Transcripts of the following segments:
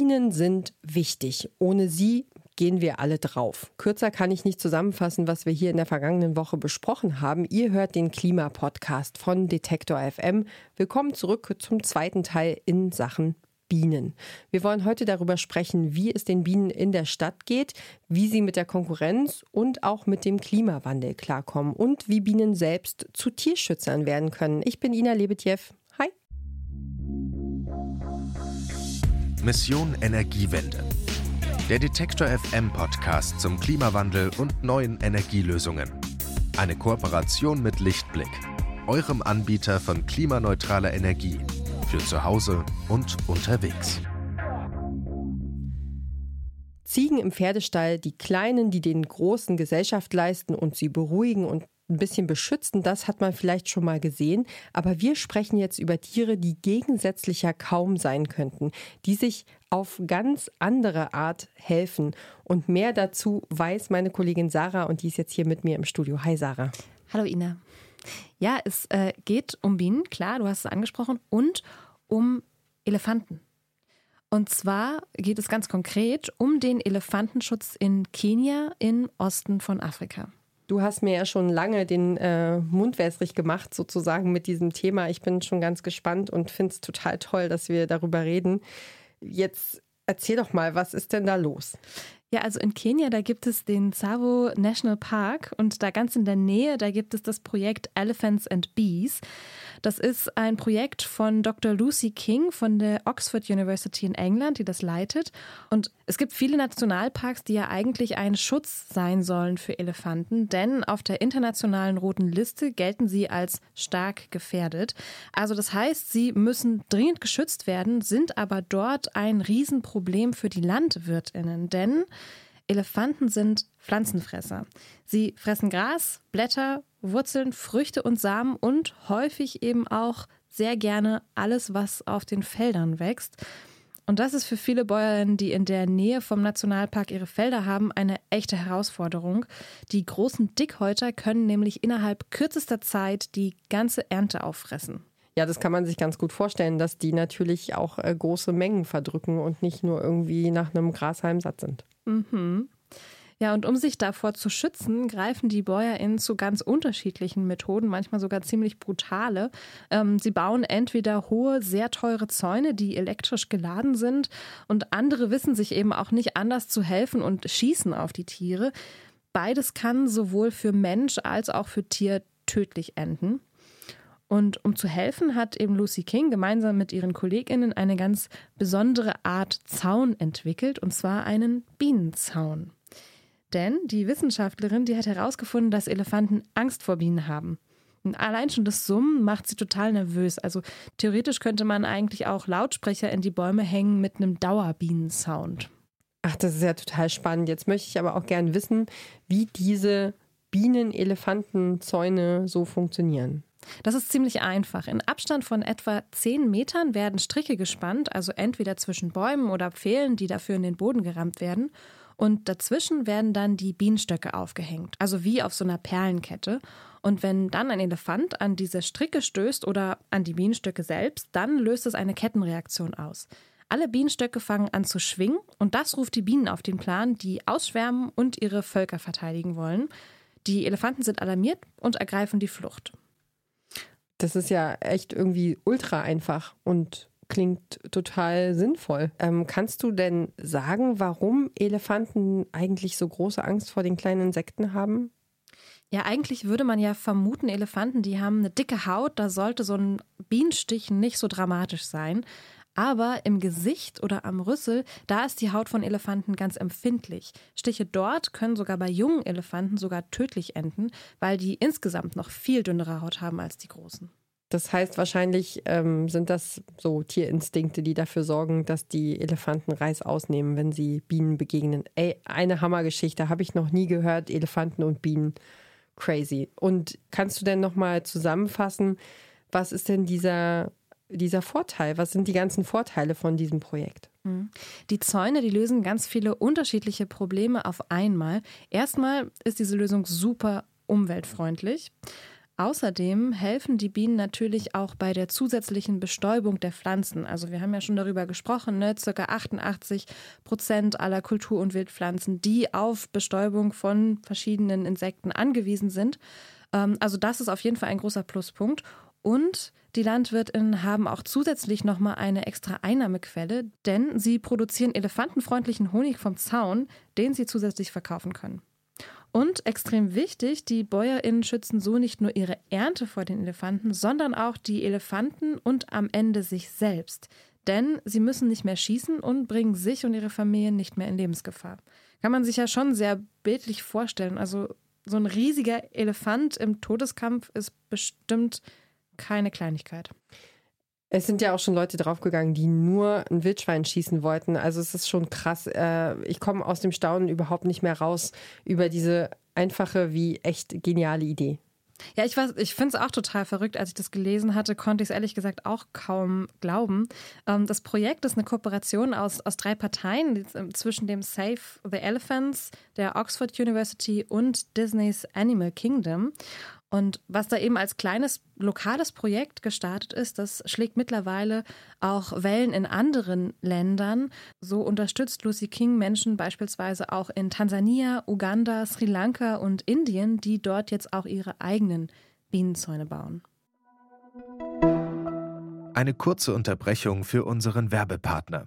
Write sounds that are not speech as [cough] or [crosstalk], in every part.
Bienen sind wichtig. Ohne sie gehen wir alle drauf. Kürzer kann ich nicht zusammenfassen, was wir hier in der vergangenen Woche besprochen haben. Ihr hört den Klimapodcast von Detektor FM. Willkommen zurück zum zweiten Teil in Sachen Bienen. Wir wollen heute darüber sprechen, wie es den Bienen in der Stadt geht, wie sie mit der Konkurrenz und auch mit dem Klimawandel klarkommen und wie Bienen selbst zu Tierschützern werden können. Ich bin Ina Lebetjew. Mission Energiewende. Der Detektor FM Podcast zum Klimawandel und neuen Energielösungen. Eine Kooperation mit Lichtblick, eurem Anbieter von klimaneutraler Energie für zu Hause und unterwegs. Ziegen im Pferdestall, die Kleinen, die den Großen Gesellschaft leisten und sie beruhigen und ein bisschen beschützen, das hat man vielleicht schon mal gesehen. Aber wir sprechen jetzt über Tiere, die gegensätzlicher kaum sein könnten, die sich auf ganz andere Art helfen. Und mehr dazu weiß meine Kollegin Sarah und die ist jetzt hier mit mir im Studio. Hi Sarah. Hallo Ina. Ja, es äh, geht um Bienen, klar, du hast es angesprochen, und um Elefanten. Und zwar geht es ganz konkret um den Elefantenschutz in Kenia im Osten von Afrika. Du hast mir ja schon lange den äh, Mund wässrig gemacht, sozusagen mit diesem Thema. Ich bin schon ganz gespannt und finde es total toll, dass wir darüber reden. Jetzt erzähl doch mal, was ist denn da los? Ja, also in Kenia, da gibt es den Tsavo National Park und da ganz in der Nähe, da gibt es das Projekt Elephants and Bees. Das ist ein Projekt von Dr. Lucy King von der Oxford University in England, die das leitet. Und es gibt viele Nationalparks, die ja eigentlich ein Schutz sein sollen für Elefanten, denn auf der internationalen roten Liste gelten sie als stark gefährdet. Also das heißt, sie müssen dringend geschützt werden, sind aber dort ein Riesenproblem für die Landwirtinnen, denn Elefanten sind Pflanzenfresser. Sie fressen Gras, Blätter, Wurzeln, Früchte und Samen und häufig eben auch sehr gerne alles, was auf den Feldern wächst. Und das ist für viele Bäuerinnen, die in der Nähe vom Nationalpark ihre Felder haben, eine echte Herausforderung. Die großen Dickhäuter können nämlich innerhalb kürzester Zeit die ganze Ernte auffressen. Ja, das kann man sich ganz gut vorstellen, dass die natürlich auch äh, große Mengen verdrücken und nicht nur irgendwie nach einem Grashalm satt sind. Mhm. Ja, und um sich davor zu schützen, greifen die BäuerInnen zu ganz unterschiedlichen Methoden, manchmal sogar ziemlich brutale. Ähm, sie bauen entweder hohe, sehr teure Zäune, die elektrisch geladen sind, und andere wissen sich eben auch nicht anders zu helfen und schießen auf die Tiere. Beides kann sowohl für Mensch als auch für Tier tödlich enden. Und um zu helfen, hat eben Lucy King gemeinsam mit ihren KollegInnen eine ganz besondere Art Zaun entwickelt, und zwar einen Bienenzaun. Denn die Wissenschaftlerin, die hat herausgefunden, dass Elefanten Angst vor Bienen haben. Und allein schon das Summen macht sie total nervös. Also theoretisch könnte man eigentlich auch Lautsprecher in die Bäume hängen mit einem Dauerbienensound. Ach, das ist ja total spannend. Jetzt möchte ich aber auch gern wissen, wie diese Bienen-Elefanten-Zäune so funktionieren. Das ist ziemlich einfach. In Abstand von etwa 10 Metern werden Stricke gespannt, also entweder zwischen Bäumen oder Pfählen, die dafür in den Boden gerammt werden. Und dazwischen werden dann die Bienenstöcke aufgehängt, also wie auf so einer Perlenkette. Und wenn dann ein Elefant an diese Stricke stößt oder an die Bienenstöcke selbst, dann löst es eine Kettenreaktion aus. Alle Bienenstöcke fangen an zu schwingen und das ruft die Bienen auf den Plan, die ausschwärmen und ihre Völker verteidigen wollen. Die Elefanten sind alarmiert und ergreifen die Flucht. Das ist ja echt irgendwie ultra einfach und klingt total sinnvoll. Ähm, kannst du denn sagen, warum Elefanten eigentlich so große Angst vor den kleinen Insekten haben? Ja, eigentlich würde man ja vermuten, Elefanten, die haben eine dicke Haut, da sollte so ein Bienenstich nicht so dramatisch sein. Aber im Gesicht oder am Rüssel, da ist die Haut von Elefanten ganz empfindlich. Stiche dort können sogar bei jungen Elefanten sogar tödlich enden, weil die insgesamt noch viel dünnere Haut haben als die großen. Das heißt, wahrscheinlich ähm, sind das so Tierinstinkte, die dafür sorgen, dass die Elefanten Reis ausnehmen, wenn sie Bienen begegnen. Ey, eine Hammergeschichte, habe ich noch nie gehört. Elefanten und Bienen. Crazy. Und kannst du denn nochmal zusammenfassen, was ist denn dieser, dieser Vorteil? Was sind die ganzen Vorteile von diesem Projekt? Mhm. Die Zäune, die lösen ganz viele unterschiedliche Probleme auf einmal. Erstmal ist diese Lösung super umweltfreundlich. außerdem helfen die Bienen natürlich auch bei der zusätzlichen Bestäubung der Pflanzen. Also wir haben ja schon darüber gesprochen, ne? circa 88 Prozent aller Kultur- und Wildpflanzen, die auf Bestäubung von verschiedenen Insekten angewiesen sind. Ähm, also das ist auf jeden Fall ein großer Pluspunkt. Und die Landwirtinnen haben auch zusätzlich nochmal eine extra Einnahmequelle, denn sie produzieren elefantenfreundlichen Honig vom Zaun, den sie zusätzlich verkaufen können. Und extrem wichtig, die BäuerInnen schützen so nicht nur ihre Ernte vor den Elefanten, sondern auch die Elefanten und am Ende sich selbst. Denn sie müssen nicht mehr schießen und bringen sich und ihre Familien nicht mehr in Lebensgefahr. Kann man sich ja schon sehr bildlich vorstellen. Also so ein riesiger Elefant im Todeskampf ist bestimmt keine Kleinigkeit. Es sind ja auch schon Leute draufgegangen, die nur ein Wildschwein schießen wollten. Also es ist schon krass. Äh, ich komme aus dem Staunen überhaupt nicht mehr raus über diese einfache wie echt geniale Idee. Ja, ich, ich finde es auch total verrückt. Als ich das gelesen hatte, konnte ich es ehrlich gesagt auch kaum glauben. Ähm, das Projekt ist eine Kooperation aus, aus drei Parteien ähm, zwischen dem Save the Elephants, der Oxford University und Disneys Animal Kingdom. Und was da eben als kleines lokales Projekt gestartet ist, das schlägt mittlerweile auch Wellen in anderen Ländern. So unterstützt Lucy King Menschen beispielsweise auch in Tansania, Uganda, Sri Lanka und Indien, die dort jetzt auch ihre eigenen Bienenzäune bauen. Eine kurze Unterbrechung für unseren Werbepartner.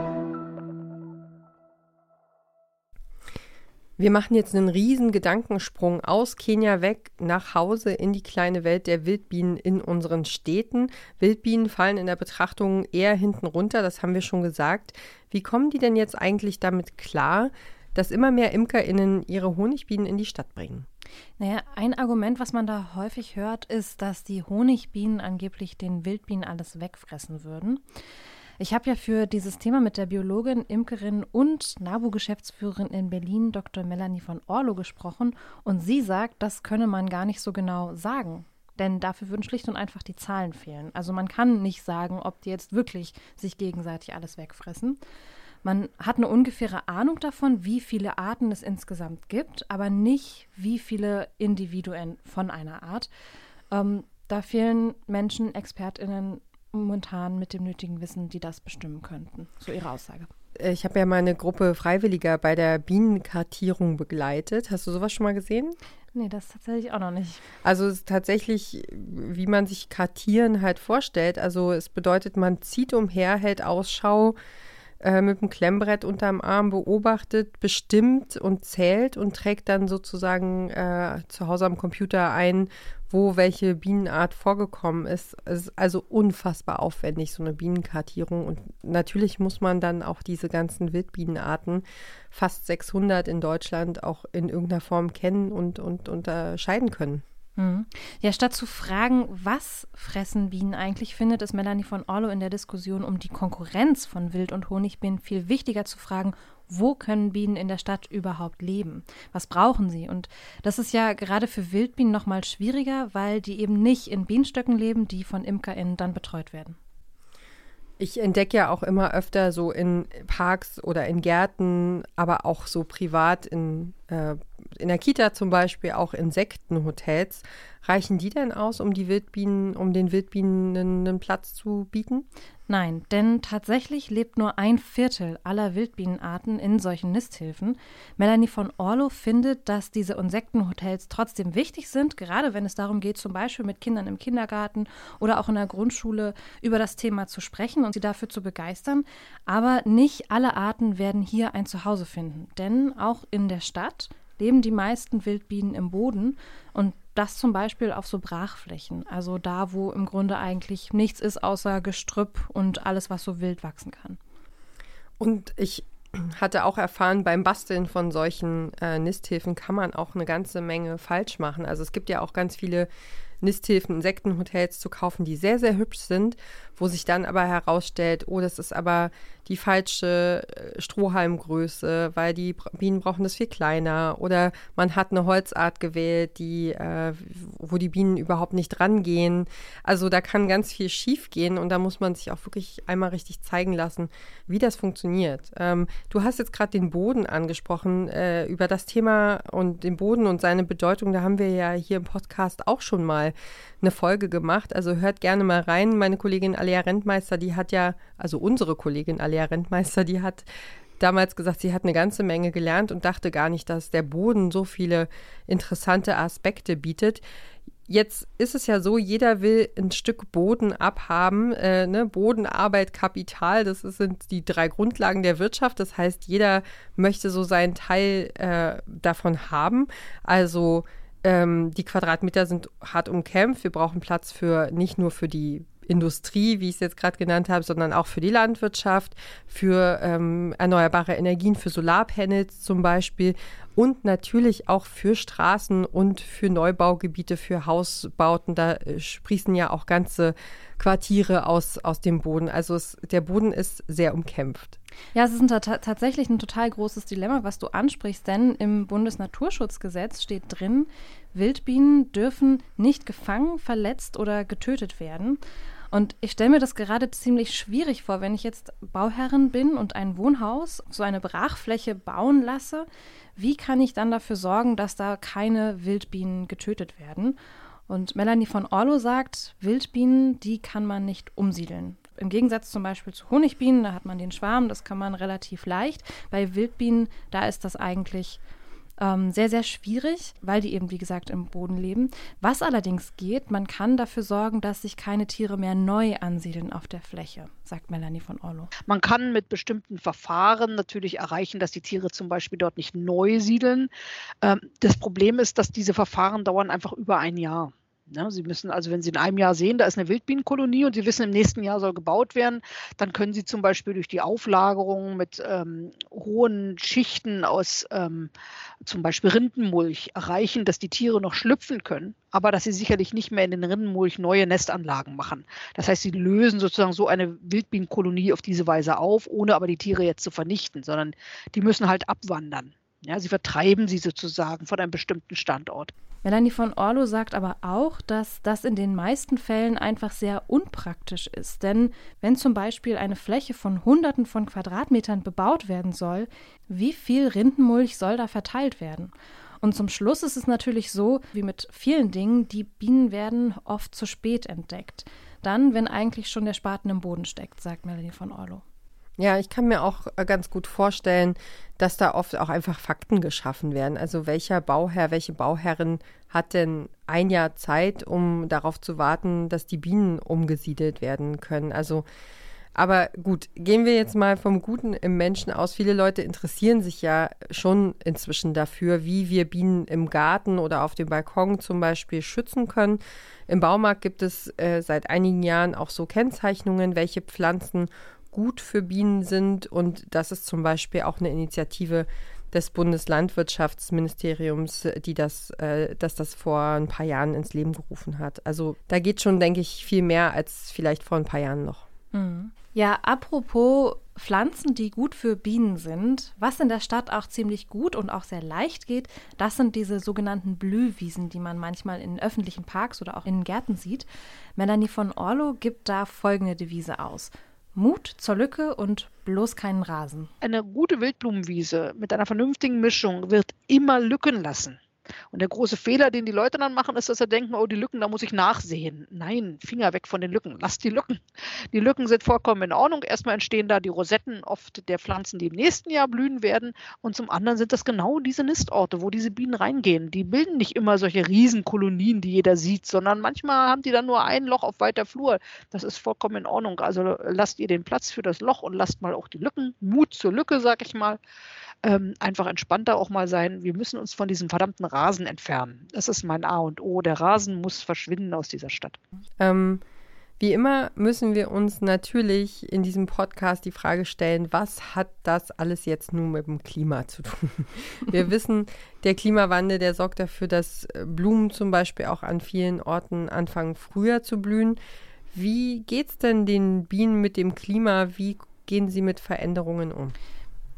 Wir machen jetzt einen riesen Gedankensprung aus Kenia weg nach Hause in die kleine Welt der Wildbienen in unseren Städten. Wildbienen fallen in der Betrachtung eher hinten runter, das haben wir schon gesagt. Wie kommen die denn jetzt eigentlich damit klar, dass immer mehr ImkerInnen ihre Honigbienen in die Stadt bringen? Naja, ein Argument, was man da häufig hört, ist, dass die Honigbienen angeblich den Wildbienen alles wegfressen würden. Ich habe ja für dieses Thema mit der Biologin, Imkerin und NABU-Geschäftsführerin in Berlin, Dr. Melanie von Orlo, gesprochen und sie sagt, das könne man gar nicht so genau sagen. Denn dafür würden schlicht und einfach die Zahlen fehlen. Also man kann nicht sagen, ob die jetzt wirklich sich gegenseitig alles wegfressen. Man hat eine ungefähre Ahnung davon, wie viele Arten es insgesamt gibt, aber nicht, wie viele Individuen von einer Art. Ähm, da fehlen Menschen, ExpertInnen momentan mit dem nötigen Wissen, die das bestimmen könnten. So Ihre Aussage. Ich habe ja meine Gruppe Freiwilliger bei der Bienenkartierung begleitet. Hast du sowas schon mal gesehen? Nee, das tatsächlich auch noch nicht. Also es ist tatsächlich, wie man sich Kartieren halt vorstellt. Also es bedeutet, man zieht umher, hält Ausschau äh, mit dem Klemmbrett unterm Arm, beobachtet, bestimmt und zählt und trägt dann sozusagen äh, zu Hause am Computer ein, wo welche Bienenart vorgekommen ist. Es ist also unfassbar aufwendig, so eine Bienenkartierung. Und natürlich muss man dann auch diese ganzen Wildbienenarten, fast 600 in Deutschland, auch in irgendeiner Form kennen und, und unterscheiden können. Mhm. Ja, statt zu fragen, was fressen Bienen eigentlich, findet es Melanie von Orlo in der Diskussion um die Konkurrenz von Wild- und Honigbienen viel wichtiger zu fragen, wo können Bienen in der Stadt überhaupt leben? Was brauchen sie? Und das ist ja gerade für Wildbienen noch mal schwieriger, weil die eben nicht in Bienenstöcken leben, die von ImkerInnen dann betreut werden. Ich entdecke ja auch immer öfter so in Parks oder in Gärten, aber auch so privat in, äh, in der Kita zum Beispiel, auch Insektenhotels. Reichen die denn aus, um die Wildbienen, um den Wildbienen einen Platz zu bieten? Nein, denn tatsächlich lebt nur ein Viertel aller Wildbienenarten in solchen Nisthilfen. Melanie von Orlo findet, dass diese Insektenhotels trotzdem wichtig sind, gerade wenn es darum geht, zum Beispiel mit Kindern im Kindergarten oder auch in der Grundschule über das Thema zu sprechen und sie dafür zu begeistern. Aber nicht alle Arten werden hier ein Zuhause finden, denn auch in der Stadt leben die meisten Wildbienen im Boden und das zum Beispiel auf so Brachflächen, also da, wo im Grunde eigentlich nichts ist außer Gestrüpp und alles, was so wild wachsen kann. Und ich [clears throat] hatte auch erfahren, beim Basteln von solchen äh, Nisthilfen kann man auch eine ganze Menge falsch machen. Also es gibt ja auch ganz viele Nisthilfen, Insektenhotels zu kaufen, die sehr, sehr hübsch sind, wo sich dann aber herausstellt, oh, das ist aber die falsche äh, Strohhalmgröße, weil die Bienen brauchen das viel kleiner. Oder man hat eine Holzart gewählt, die, äh, wo die Bienen überhaupt nicht rangehen. Also da kann ganz viel schief gehen und da muss man sich auch wirklich einmal richtig zeigen lassen, wie das funktioniert. Ähm, du hast jetzt gerade den Boden angesprochen. Äh, über das Thema und den Boden und seine Bedeutung, da haben wir ja hier im Podcast auch schon mal eine Folge gemacht. Also hört gerne mal rein. Meine Kollegin Alia Rentmeister, die hat ja, also unsere Kollegin Alia Rentmeister, die hat damals gesagt, sie hat eine ganze Menge gelernt und dachte gar nicht, dass der Boden so viele interessante Aspekte bietet. Jetzt ist es ja so, jeder will ein Stück Boden abhaben. Äh, ne? Boden, Arbeit, Kapital, das sind die drei Grundlagen der Wirtschaft. Das heißt, jeder möchte so seinen Teil äh, davon haben. Also ähm, die Quadratmeter sind hart umkämpft. Wir brauchen Platz für nicht nur für die Industrie, wie ich es jetzt gerade genannt habe, sondern auch für die Landwirtschaft, für ähm, erneuerbare Energien, für Solarpanels zum Beispiel und natürlich auch für Straßen und für Neubaugebiete, für Hausbauten. Da äh, sprießen ja auch ganze Quartiere aus, aus dem Boden. Also es, der Boden ist sehr umkämpft. Ja, es ist ein, tatsächlich ein total großes Dilemma, was du ansprichst, denn im Bundesnaturschutzgesetz steht drin, Wildbienen dürfen nicht gefangen, verletzt oder getötet werden. Und ich stelle mir das gerade ziemlich schwierig vor, wenn ich jetzt Bauherrin bin und ein Wohnhaus, so eine Brachfläche bauen lasse. Wie kann ich dann dafür sorgen, dass da keine Wildbienen getötet werden? Und Melanie von Orlo sagt, Wildbienen, die kann man nicht umsiedeln. Im Gegensatz zum Beispiel zu Honigbienen, da hat man den Schwarm, das kann man relativ leicht. Bei Wildbienen, da ist das eigentlich ähm, sehr, sehr schwierig, weil die eben, wie gesagt, im Boden leben. Was allerdings geht, man kann dafür sorgen, dass sich keine Tiere mehr neu ansiedeln auf der Fläche, sagt Melanie von Orlo. Man kann mit bestimmten Verfahren natürlich erreichen, dass die Tiere zum Beispiel dort nicht neu siedeln. Ähm, das Problem ist, dass diese Verfahren dauern einfach über ein Jahr. Ja, Sie müssen also, wenn Sie in einem Jahr sehen, da ist eine Wildbienenkolonie und Sie wissen, im nächsten Jahr soll gebaut werden, dann können Sie zum Beispiel durch die Auflagerung mit ähm, hohen Schichten aus ähm, zum Beispiel Rindenmulch erreichen, dass die Tiere noch schlüpfen können, aber dass sie sicherlich nicht mehr in den Rindenmulch neue Nestanlagen machen. Das heißt, Sie lösen sozusagen so eine Wildbienenkolonie auf diese Weise auf, ohne aber die Tiere jetzt zu vernichten, sondern die müssen halt abwandern. Ja, sie vertreiben sie sozusagen von einem bestimmten Standort. Melanie von Orlo sagt aber auch, dass das in den meisten Fällen einfach sehr unpraktisch ist. Denn wenn zum Beispiel eine Fläche von Hunderten von Quadratmetern bebaut werden soll, wie viel Rindenmulch soll da verteilt werden? Und zum Schluss ist es natürlich so, wie mit vielen Dingen, die Bienen werden oft zu spät entdeckt. Dann, wenn eigentlich schon der Spaten im Boden steckt, sagt Melanie von Orlo. Ja, ich kann mir auch äh, ganz gut vorstellen, dass da oft auch einfach Fakten geschaffen werden. Also welcher Bauherr, welche Bauherrin hat denn ein Jahr Zeit, um darauf zu warten, dass die Bienen umgesiedelt werden können? Also aber gut, gehen wir jetzt mal vom Guten im Menschen aus. Viele Leute interessieren sich ja schon inzwischen dafür, wie wir Bienen im Garten oder auf dem Balkon zum Beispiel schützen können. Im Baumarkt gibt es äh, seit einigen Jahren auch so Kennzeichnungen, welche Pflanzen gut für Bienen sind. Und das ist zum Beispiel auch eine Initiative des Bundeslandwirtschaftsministeriums, die das, äh, dass das vor ein paar Jahren ins Leben gerufen hat. Also da geht schon, denke ich, viel mehr als vielleicht vor ein paar Jahren noch. Mhm. Ja, apropos Pflanzen, die gut für Bienen sind, was in der Stadt auch ziemlich gut und auch sehr leicht geht, das sind diese sogenannten Blühwiesen, die man manchmal in öffentlichen Parks oder auch in Gärten sieht. Melanie von Orlo gibt da folgende Devise aus. Mut zur Lücke und bloß keinen Rasen. Eine gute Wildblumenwiese mit einer vernünftigen Mischung wird immer Lücken lassen. Und der große Fehler, den die Leute dann machen, ist, dass sie denken, oh, die Lücken, da muss ich nachsehen. Nein, Finger weg von den Lücken. Lass die Lücken. Die Lücken sind vollkommen in Ordnung. Erstmal entstehen da die Rosetten oft der Pflanzen, die im nächsten Jahr blühen werden. Und zum anderen sind das genau diese Nistorte, wo diese Bienen reingehen. Die bilden nicht immer solche Riesenkolonien, die jeder sieht, sondern manchmal haben die dann nur ein Loch auf weiter Flur. Das ist vollkommen in Ordnung. Also lasst ihr den Platz für das Loch und lasst mal auch die Lücken. Mut zur Lücke, sag ich mal ähm, einfach entspannter auch mal sein. Wir müssen uns von diesem verdammten Rasen entfernen. Das ist mein A und O. Der Rasen muss verschwinden aus dieser Stadt. Ähm, Wie immer müssen wir uns natürlich in diesem Podcast die Frage stellen, was hat das alles jetzt nun mit dem Klima zu tun? [laughs] Wir wissen, der Klimawandel, der sorgt dafür, dass Blumen zum Beispiel auch an vielen Orten anfangen früher zu blühen. Wie geht es denn den Bienen mit dem Klima? Wie gehen sie mit Veränderungen um?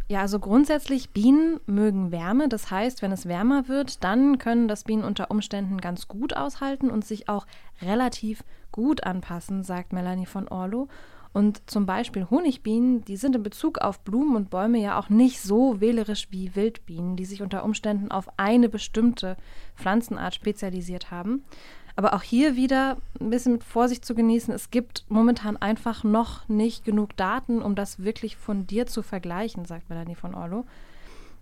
Ja, also grundsätzlich Bienen mögen Wärme. Das heißt, wenn es wärmer wird, dann können das Bienen unter Umständen ganz gut aushalten und sich auch relativ gut anpassen, sagt Melanie von Orlo. Und zum Beispiel Honigbienen, die sind in Bezug auf Blumen und Bäume ja auch nicht so wählerisch wie Wildbienen, die sich unter Umständen auf eine bestimmte Pflanzenart spezialisiert haben. Aber auch hier wieder ein bisschen mit Vorsicht zu genießen. Es gibt momentan einfach noch nicht genug Daten, um das wirklich von dir zu vergleichen, sagt Melanie von Orlo.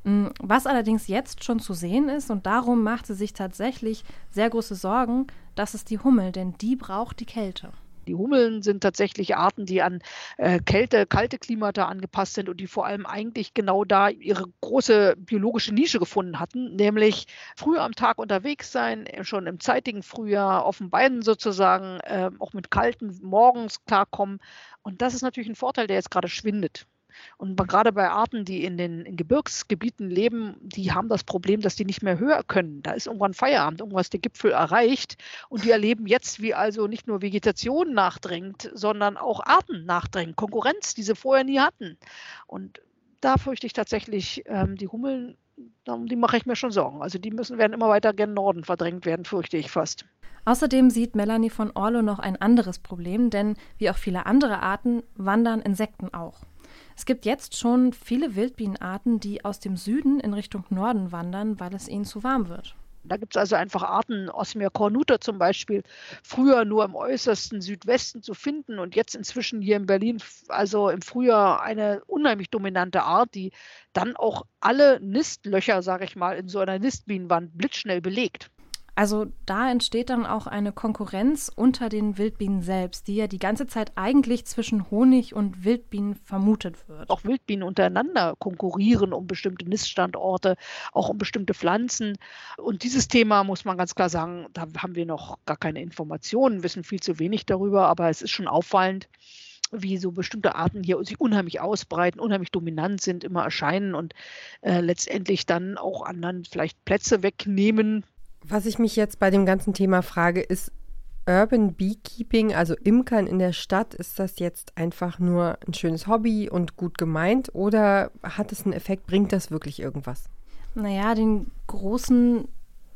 Mm, was allerdings jetzt schon zu sehen ist, und darum macht sie sich tatsächlich sehr große Sorgen, das ist die Hummel, denn die braucht die Kälte. Die Hummeln sind tatsächlich Arten, die an äh, Kälte, kalte Klimata angepasst sind und die vor allem eigentlich genau da ihre große biologische Nische gefunden hatten, nämlich früh am Tag unterwegs sein, schon im zeitigen Frühjahr auf den Beinen sozusagen, äh, auch mit kalten Morgens klarkommen. Und das ist natürlich ein Vorteil, der jetzt gerade schwindet. Und gerade bei Arten, die in den Gebirgsgebieten leben, die haben das Problem, dass die nicht mehr höher können. Da ist irgendwann Feierabend, irgendwas der Gipfel erreicht. Und die erleben jetzt, wie also nicht nur Vegetation nachdrängt, sondern auch Arten nachdrängen, Konkurrenz, die sie vorher nie hatten. Und da fürchte ich tatsächlich, ähm, die Hummeln, um die mache ich mir schon Sorgen. Also die müssen werden immer weiter gen Norden verdrängt werden, fürchte ich fast. Außerdem sieht Melanie von Orlo noch ein anderes Problem, denn wie auch viele andere Arten wandern Insekten auch. Es gibt jetzt schon viele Wildbienenarten, die aus dem Süden in Richtung Norden wandern, weil es ihnen zu warm wird. Da gibt es also einfach Arten, Osmia cornuta zum Beispiel, früher nur im äußersten Südwesten zu finden und jetzt inzwischen hier in Berlin, also im Frühjahr eine unheimlich dominante Art, die dann auch alle Nistlöcher, sage ich mal, in so einer Nistbienenwand blitzschnell belegt. Also da entsteht dann auch eine Konkurrenz unter den Wildbienen selbst, die ja die ganze Zeit eigentlich zwischen Honig und Wildbienen vermutet wird. Auch Wildbienen untereinander konkurrieren um bestimmte Niststandorte, auch um bestimmte Pflanzen. Und dieses Thema muss man ganz klar sagen, da haben wir noch gar keine Informationen, wissen viel zu wenig darüber, aber es ist schon auffallend wie so bestimmte Arten hier sich unheimlich ausbreiten, unheimlich dominant sind, immer erscheinen und äh, letztendlich dann auch anderen vielleicht Plätze wegnehmen, was ich mich jetzt bei dem ganzen Thema frage, ist Urban Beekeeping, also Imkern in der Stadt, ist das jetzt einfach nur ein schönes Hobby und gut gemeint oder hat es einen Effekt, bringt das wirklich irgendwas? Naja, den großen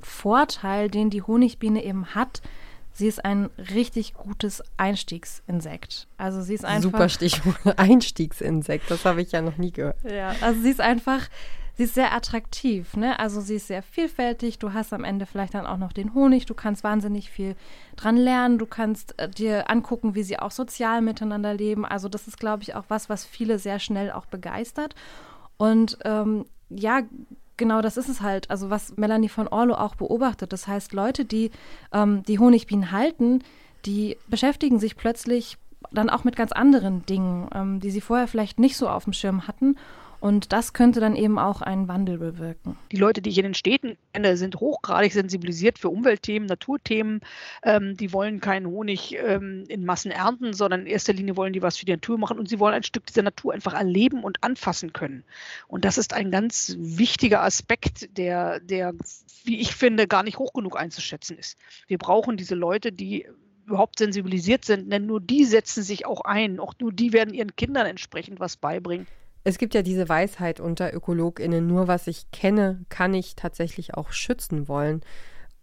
Vorteil, den die Honigbiene eben hat, sie ist ein richtig gutes Einstiegsinsekt. Also sie ist einfach. Super Stichwort, [laughs] Einstiegsinsekt, das habe ich ja noch nie gehört. Ja, also sie ist einfach sie ist sehr attraktiv, ne? Also sie ist sehr vielfältig. Du hast am Ende vielleicht dann auch noch den Honig. Du kannst wahnsinnig viel dran lernen. Du kannst äh, dir angucken, wie sie auch sozial miteinander leben. Also das ist, glaube ich, auch was, was viele sehr schnell auch begeistert. Und ähm, ja, genau das ist es halt. Also was Melanie von Orlo auch beobachtet. Das heißt, Leute, die ähm, die Honigbienen halten, die beschäftigen sich plötzlich dann auch mit ganz anderen Dingen, ähm, die sie vorher vielleicht nicht so auf dem Schirm hatten. Und das könnte dann eben auch einen Wandel bewirken. Die Leute, die ich in den Städten kenne, sind hochgradig sensibilisiert für Umweltthemen, Naturthemen. Ähm, die wollen keinen Honig ähm, in Massen ernten, sondern in erster Linie wollen die was für die Natur machen und sie wollen ein Stück dieser Natur einfach erleben und anfassen können. Und das ist ein ganz wichtiger Aspekt, der, der, wie ich finde, gar nicht hoch genug einzuschätzen ist. Wir brauchen diese Leute, die überhaupt sensibilisiert sind, denn nur die setzen sich auch ein. Auch nur die werden ihren Kindern entsprechend was beibringen. Es gibt ja diese Weisheit unter ÖkologInnen, nur was ich kenne, kann ich tatsächlich auch schützen wollen.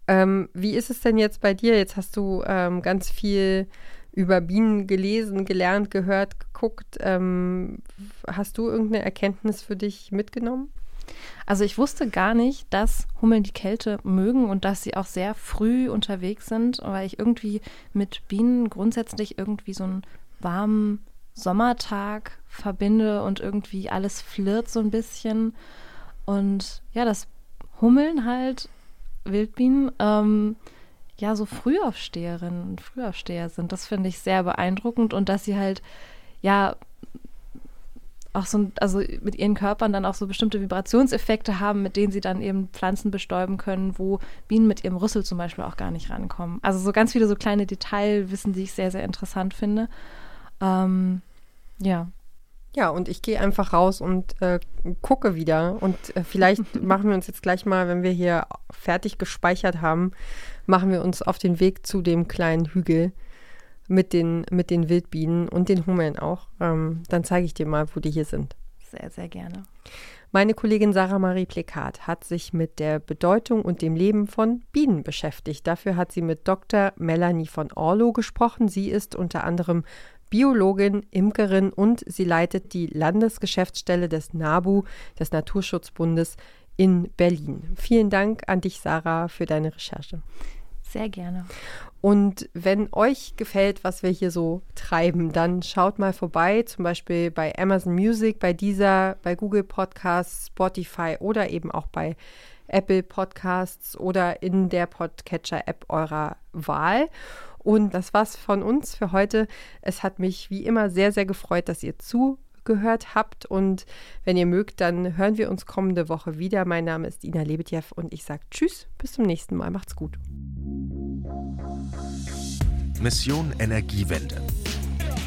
Ähm, wie ist es denn jetzt bei dir? Jetzt hast du ähm, ganz viel über Bienen gelesen, gelernt, gehört, geguckt. Ähm, hast du irgendeine Erkenntnis für dich mitgenommen? Also ich wusste gar nicht, dass Hummeln die Kälte mögen und dass sie auch sehr früh unterwegs sind, weil ich irgendwie mit Bienen grundsätzlich irgendwie so einen warmen Sommertag verbinde und irgendwie alles flirrt so ein bisschen. Und ja, das Hummeln halt, Wildbienen, ähm, ja, so Frühaufsteherinnen und Frühaufsteher sind. Das finde ich sehr beeindruckend und dass sie halt, ja, auch so, also mit ihren Körpern dann auch so bestimmte Vibrationseffekte haben, mit denen sie dann eben Pflanzen bestäuben können, wo Bienen mit ihrem Rüssel zum Beispiel auch gar nicht rankommen. Also so ganz viele so kleine Detailwissen, die ich sehr, sehr interessant finde. Ähm, ja. Ja, und ich gehe einfach raus und äh, gucke wieder. Und äh, vielleicht [laughs] machen wir uns jetzt gleich mal, wenn wir hier fertig gespeichert haben, machen wir uns auf den Weg zu dem kleinen Hügel mit den, mit den Wildbienen und den Hummeln auch. Ähm, dann zeige ich dir mal, wo die hier sind. Sehr, sehr gerne. Meine Kollegin Sarah Marie Plekat hat sich mit der Bedeutung und dem Leben von Bienen beschäftigt. Dafür hat sie mit Dr. Melanie von Orlo gesprochen. Sie ist unter anderem Biologin, Imkerin und sie leitet die Landesgeschäftsstelle des NABU, des Naturschutzbundes in Berlin. Vielen Dank an dich, Sarah, für deine Recherche. Sehr gerne. Und wenn euch gefällt, was wir hier so treiben, dann schaut mal vorbei, zum Beispiel bei Amazon Music, bei dieser, bei Google Podcasts, Spotify oder eben auch bei Apple Podcasts oder in der Podcatcher-App eurer Wahl. Und das war's von uns für heute. Es hat mich wie immer sehr, sehr gefreut, dass ihr zu gehört habt. Und wenn ihr mögt, dann hören wir uns kommende Woche wieder. Mein Name ist Ina Lebetjew und ich sage Tschüss, bis zum nächsten Mal. Macht's gut. Mission Energiewende.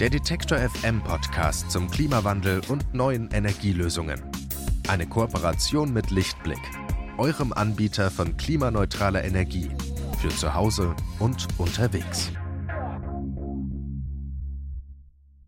Der Detektor FM Podcast zum Klimawandel und neuen Energielösungen. Eine Kooperation mit Lichtblick, eurem Anbieter von klimaneutraler Energie für zu Hause und unterwegs.